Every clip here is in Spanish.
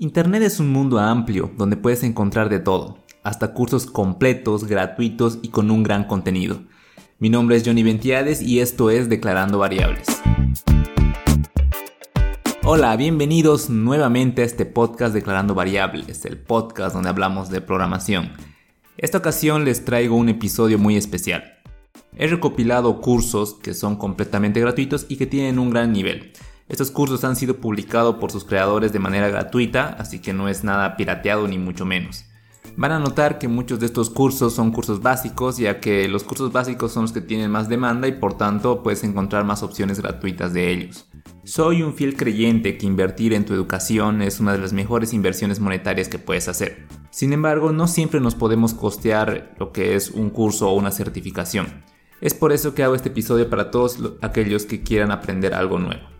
Internet es un mundo amplio donde puedes encontrar de todo, hasta cursos completos, gratuitos y con un gran contenido. Mi nombre es Johnny Ventiades y esto es Declarando Variables. Hola, bienvenidos nuevamente a este podcast Declarando Variables, el podcast donde hablamos de programación. Esta ocasión les traigo un episodio muy especial. He recopilado cursos que son completamente gratuitos y que tienen un gran nivel. Estos cursos han sido publicados por sus creadores de manera gratuita, así que no es nada pirateado ni mucho menos. Van a notar que muchos de estos cursos son cursos básicos, ya que los cursos básicos son los que tienen más demanda y por tanto puedes encontrar más opciones gratuitas de ellos. Soy un fiel creyente que invertir en tu educación es una de las mejores inversiones monetarias que puedes hacer. Sin embargo, no siempre nos podemos costear lo que es un curso o una certificación. Es por eso que hago este episodio para todos aquellos que quieran aprender algo nuevo.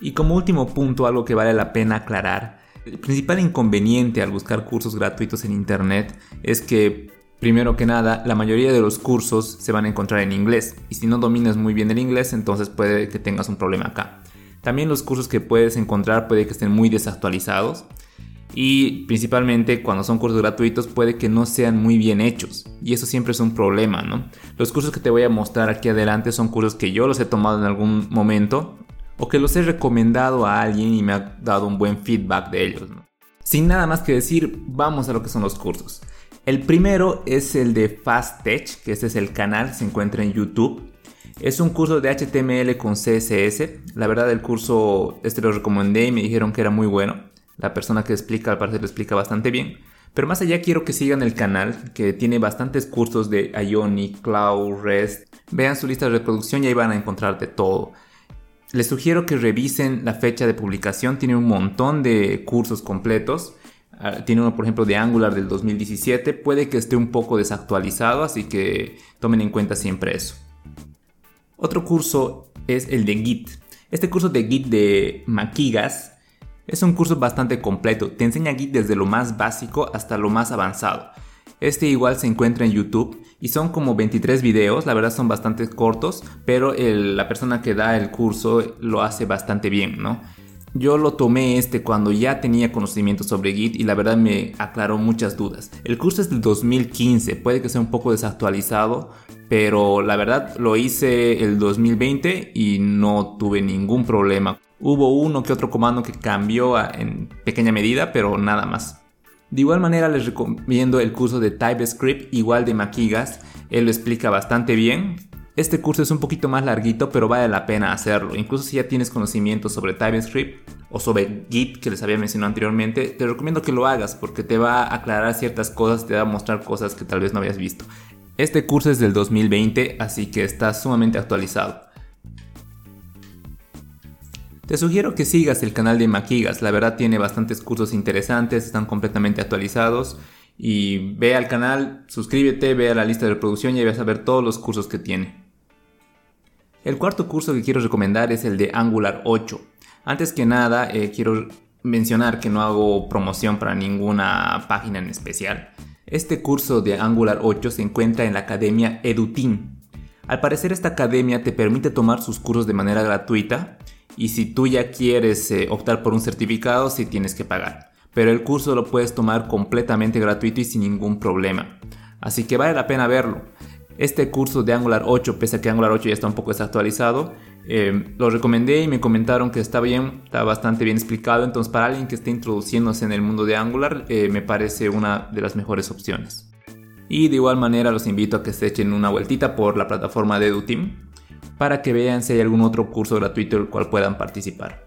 Y como último punto, algo que vale la pena aclarar, el principal inconveniente al buscar cursos gratuitos en Internet es que, primero que nada, la mayoría de los cursos se van a encontrar en inglés, y si no dominas muy bien el inglés, entonces puede que tengas un problema acá. También los cursos que puedes encontrar puede que estén muy desactualizados, y principalmente cuando son cursos gratuitos puede que no sean muy bien hechos y eso siempre es un problema, ¿no? Los cursos que te voy a mostrar aquí adelante son cursos que yo los he tomado en algún momento o que los he recomendado a alguien y me ha dado un buen feedback de ellos. Sin nada más que decir, vamos a lo que son los cursos. El primero es el de Fast Tech, que este es el canal, se encuentra en YouTube. Es un curso de HTML con CSS. La verdad el curso este lo recomendé y me dijeron que era muy bueno. La persona que explica al parecer lo explica bastante bien. Pero más allá quiero que sigan el canal, que tiene bastantes cursos de Ionic, Cloud, REST. Vean su lista de reproducción y ahí van a encontrar de todo. Les sugiero que revisen la fecha de publicación, tiene un montón de cursos completos. Ah, tiene uno, por ejemplo, de Angular del 2017. Puede que esté un poco desactualizado, así que tomen en cuenta siempre eso. Otro curso es el de Git. Este curso de Git de Maquigas es un curso bastante completo. Te enseña Git desde lo más básico hasta lo más avanzado. Este igual se encuentra en YouTube y son como 23 videos, la verdad son bastante cortos, pero la persona que da el curso lo hace bastante bien, ¿no? Yo lo tomé este cuando ya tenía conocimiento sobre Git y la verdad me aclaró muchas dudas. El curso es del 2015, puede que sea un poco desactualizado, pero la verdad lo hice el 2020 y no tuve ningún problema. Hubo uno que otro comando que cambió en pequeña medida, pero nada más. De igual manera les recomiendo el curso de TypeScript, igual de Maquigas, él lo explica bastante bien. Este curso es un poquito más larguito, pero vale la pena hacerlo. Incluso si ya tienes conocimiento sobre TypeScript o sobre Git, que les había mencionado anteriormente, te recomiendo que lo hagas porque te va a aclarar ciertas cosas, te va a mostrar cosas que tal vez no habías visto. Este curso es del 2020, así que está sumamente actualizado. Te sugiero que sigas el canal de Maquigas, la verdad tiene bastantes cursos interesantes, están completamente actualizados. Y ve al canal, suscríbete, ve a la lista de reproducción y vas a ver todos los cursos que tiene. El cuarto curso que quiero recomendar es el de Angular 8. Antes que nada, eh, quiero mencionar que no hago promoción para ninguna página en especial. Este curso de Angular 8 se encuentra en la academia EduTeam. Al parecer esta academia te permite tomar sus cursos de manera gratuita y si tú ya quieres eh, optar por un certificado, sí tienes que pagar. Pero el curso lo puedes tomar completamente gratuito y sin ningún problema. Así que vale la pena verlo. Este curso de Angular 8, pese a que Angular 8 ya está un poco desactualizado, eh, lo recomendé y me comentaron que está bien, está bastante bien explicado. Entonces, para alguien que esté introduciéndose en el mundo de Angular, eh, me parece una de las mejores opciones. Y de igual manera, los invito a que se echen una vueltita por la plataforma de EduTeam para que vean si hay algún otro curso gratuito el cual puedan participar.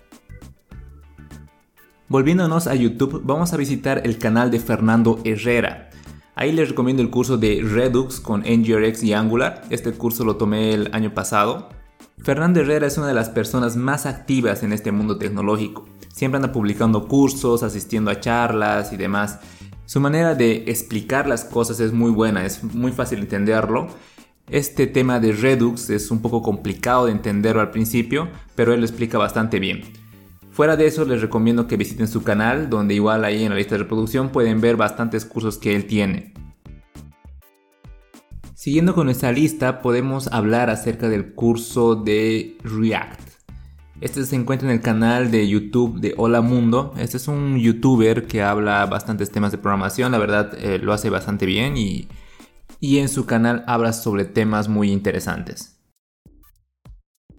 Volviéndonos a YouTube, vamos a visitar el canal de Fernando Herrera. Ahí les recomiendo el curso de Redux con NGRX y Angular. Este curso lo tomé el año pasado. Fernando Herrera es una de las personas más activas en este mundo tecnológico. Siempre anda publicando cursos, asistiendo a charlas y demás. Su manera de explicar las cosas es muy buena, es muy fácil entenderlo este tema de Redux es un poco complicado de entenderlo al principio, pero él lo explica bastante bien. Fuera de eso, les recomiendo que visiten su canal, donde igual ahí en la lista de reproducción pueden ver bastantes cursos que él tiene. Siguiendo con nuestra lista, podemos hablar acerca del curso de React. Este se encuentra en el canal de YouTube de Hola Mundo. Este es un youtuber que habla bastantes temas de programación. La verdad eh, lo hace bastante bien y, y en su canal habla sobre temas muy interesantes.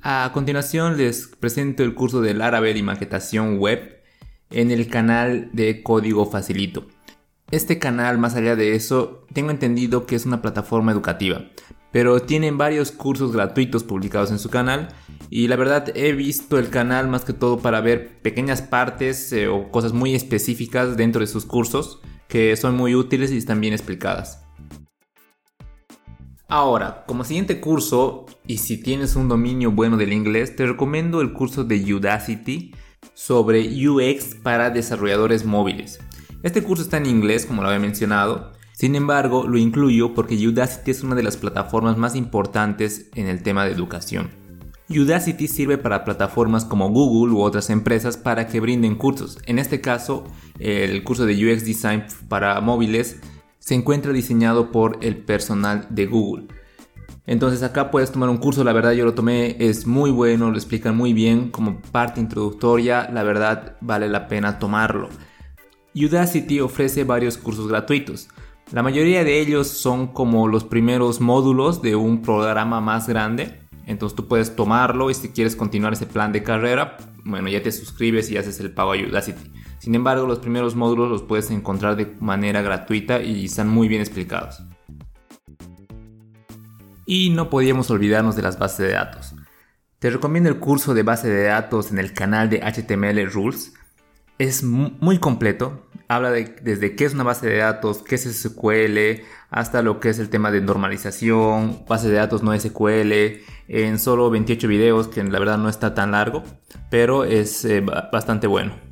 A continuación les presento el curso de Laravel y maquetación web en el canal de Código Facilito. Este canal, más allá de eso, tengo entendido que es una plataforma educativa, pero tienen varios cursos gratuitos publicados en su canal y la verdad he visto el canal más que todo para ver pequeñas partes eh, o cosas muy específicas dentro de sus cursos que son muy útiles y están bien explicadas. Ahora, como siguiente curso, y si tienes un dominio bueno del inglés, te recomiendo el curso de Udacity sobre UX para desarrolladores móviles. Este curso está en inglés, como lo había mencionado, sin embargo, lo incluyo porque Udacity es una de las plataformas más importantes en el tema de educación. Udacity sirve para plataformas como Google u otras empresas para que brinden cursos. En este caso, el curso de UX Design para móviles se encuentra diseñado por el personal de Google. Entonces acá puedes tomar un curso, la verdad yo lo tomé, es muy bueno, lo explican muy bien como parte introductoria, la verdad vale la pena tomarlo. Udacity ofrece varios cursos gratuitos. La mayoría de ellos son como los primeros módulos de un programa más grande. Entonces tú puedes tomarlo y si quieres continuar ese plan de carrera, bueno, ya te suscribes y haces el pago a Udacity. Sin embargo, los primeros módulos los puedes encontrar de manera gratuita y están muy bien explicados. Y no podíamos olvidarnos de las bases de datos. Te recomiendo el curso de base de datos en el canal de HTML Rules. Es muy completo, habla de, desde qué es una base de datos, qué es SQL, hasta lo que es el tema de normalización, base de datos no SQL, en solo 28 videos, que la verdad no está tan largo, pero es eh, bastante bueno.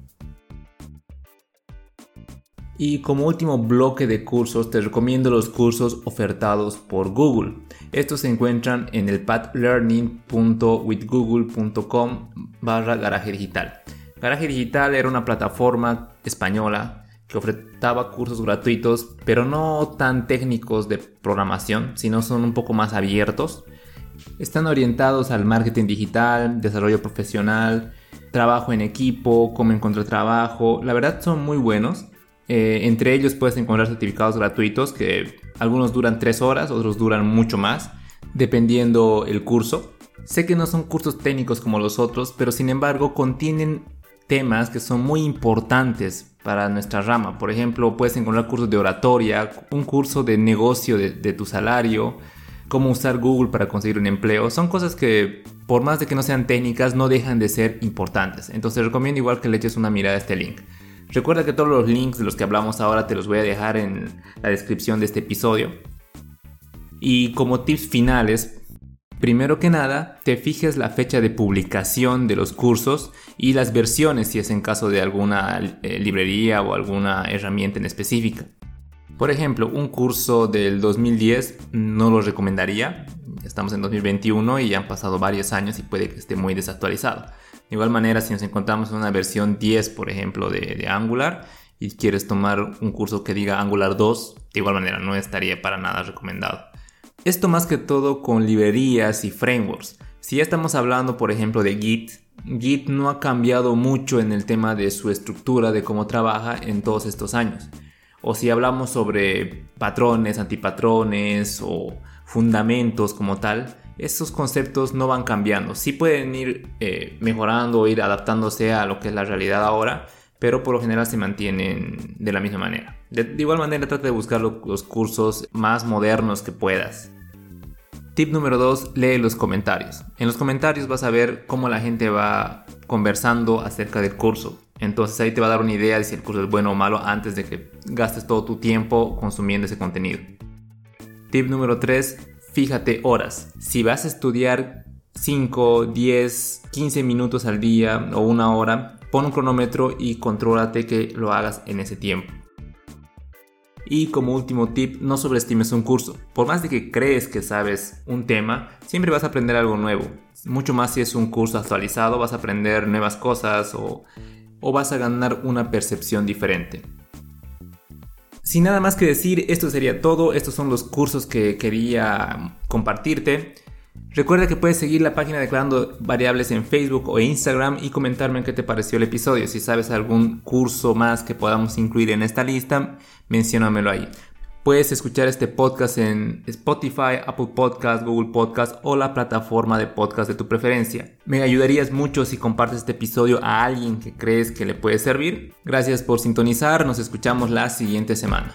Y como último bloque de cursos, te recomiendo los cursos ofertados por Google. Estos se encuentran en el pathlearning.withgoogle.com barra garaje digital. Garaje Digital era una plataforma española que ofertaba cursos gratuitos, pero no tan técnicos de programación, sino son un poco más abiertos. Están orientados al marketing digital, desarrollo profesional, trabajo en equipo, cómo encontrar trabajo. La verdad son muy buenos. Eh, entre ellos puedes encontrar certificados gratuitos que algunos duran 3 horas, otros duran mucho más, dependiendo el curso. Sé que no son cursos técnicos como los otros, pero sin embargo contienen temas que son muy importantes para nuestra rama. Por ejemplo, puedes encontrar cursos de oratoria, un curso de negocio de, tu salario, cómo usar Google para conseguir un empleo. Son cosas que, por más de que no sean técnicas, no dejan de ser importantes. Entonces recomiendo igual que le eches una mirada a este link. Recuerda que todos los links de los que hablamos ahora te los voy a dejar en la descripción de este episodio. Y como tips finales, Primero que nada, te fijes la fecha de publicación de los cursos y las versiones si es en caso de alguna eh, librería o alguna herramienta en específica. Por ejemplo, un curso del 2010 no lo recomendaría. Estamos en 2021 y ya han pasado varios años y puede que esté muy desactualizado. De igual manera, si nos encontramos en una versión 10, por ejemplo, de, Angular y quieres tomar un curso que diga Angular 2, de igual manera no estaría para nada recomendado. Esto más que todo con librerías y frameworks. Si ya estamos hablando por ejemplo de Git, Git no ha cambiado mucho en el tema de su estructura, de cómo trabaja en todos estos años. O si hablamos sobre patrones, antipatrones o fundamentos como tal, estos conceptos no van cambiando. Sí pueden ir eh, mejorando ir adaptándose a lo que es la realidad ahora, pero por lo general se mantienen de la misma manera. De, igual manera trata de buscar los cursos más modernos que puedas. Tip número 2, lee los comentarios. En los comentarios vas a ver cómo la gente va conversando acerca del curso. Entonces ahí te va a dar una idea de si el curso es bueno o malo antes de que gastes todo tu tiempo consumiendo ese contenido. Tip número 3, fíjate horas. Si vas a estudiar 5, 10, 15 minutos al día o una hora, pon un cronómetro y contrólate que lo hagas en ese tiempo. Y como último tip, no sobreestimes un curso. Por más de que crees que sabes un tema, siempre vas a aprender algo nuevo. Mucho más si es un curso actualizado, vas a aprender nuevas cosas o, o vas a ganar una percepción diferente. Sin nada más que decir, esto sería todo. Estos son los cursos que quería compartirte. Recuerda que puedes seguir la página Declarando Variables en Facebook o Instagram y comentarme qué te pareció el episodio. Si sabes algún curso más que podamos incluir en esta lista, menciónamelo ahí. Puedes escuchar este podcast en Spotify, Apple Podcast, Google Podcast o la plataforma de podcast de tu preferencia. Me ayudarías mucho si compartes este episodio a alguien que crees que le puede servir. Gracias por sintonizar, nos escuchamos la siguiente semana.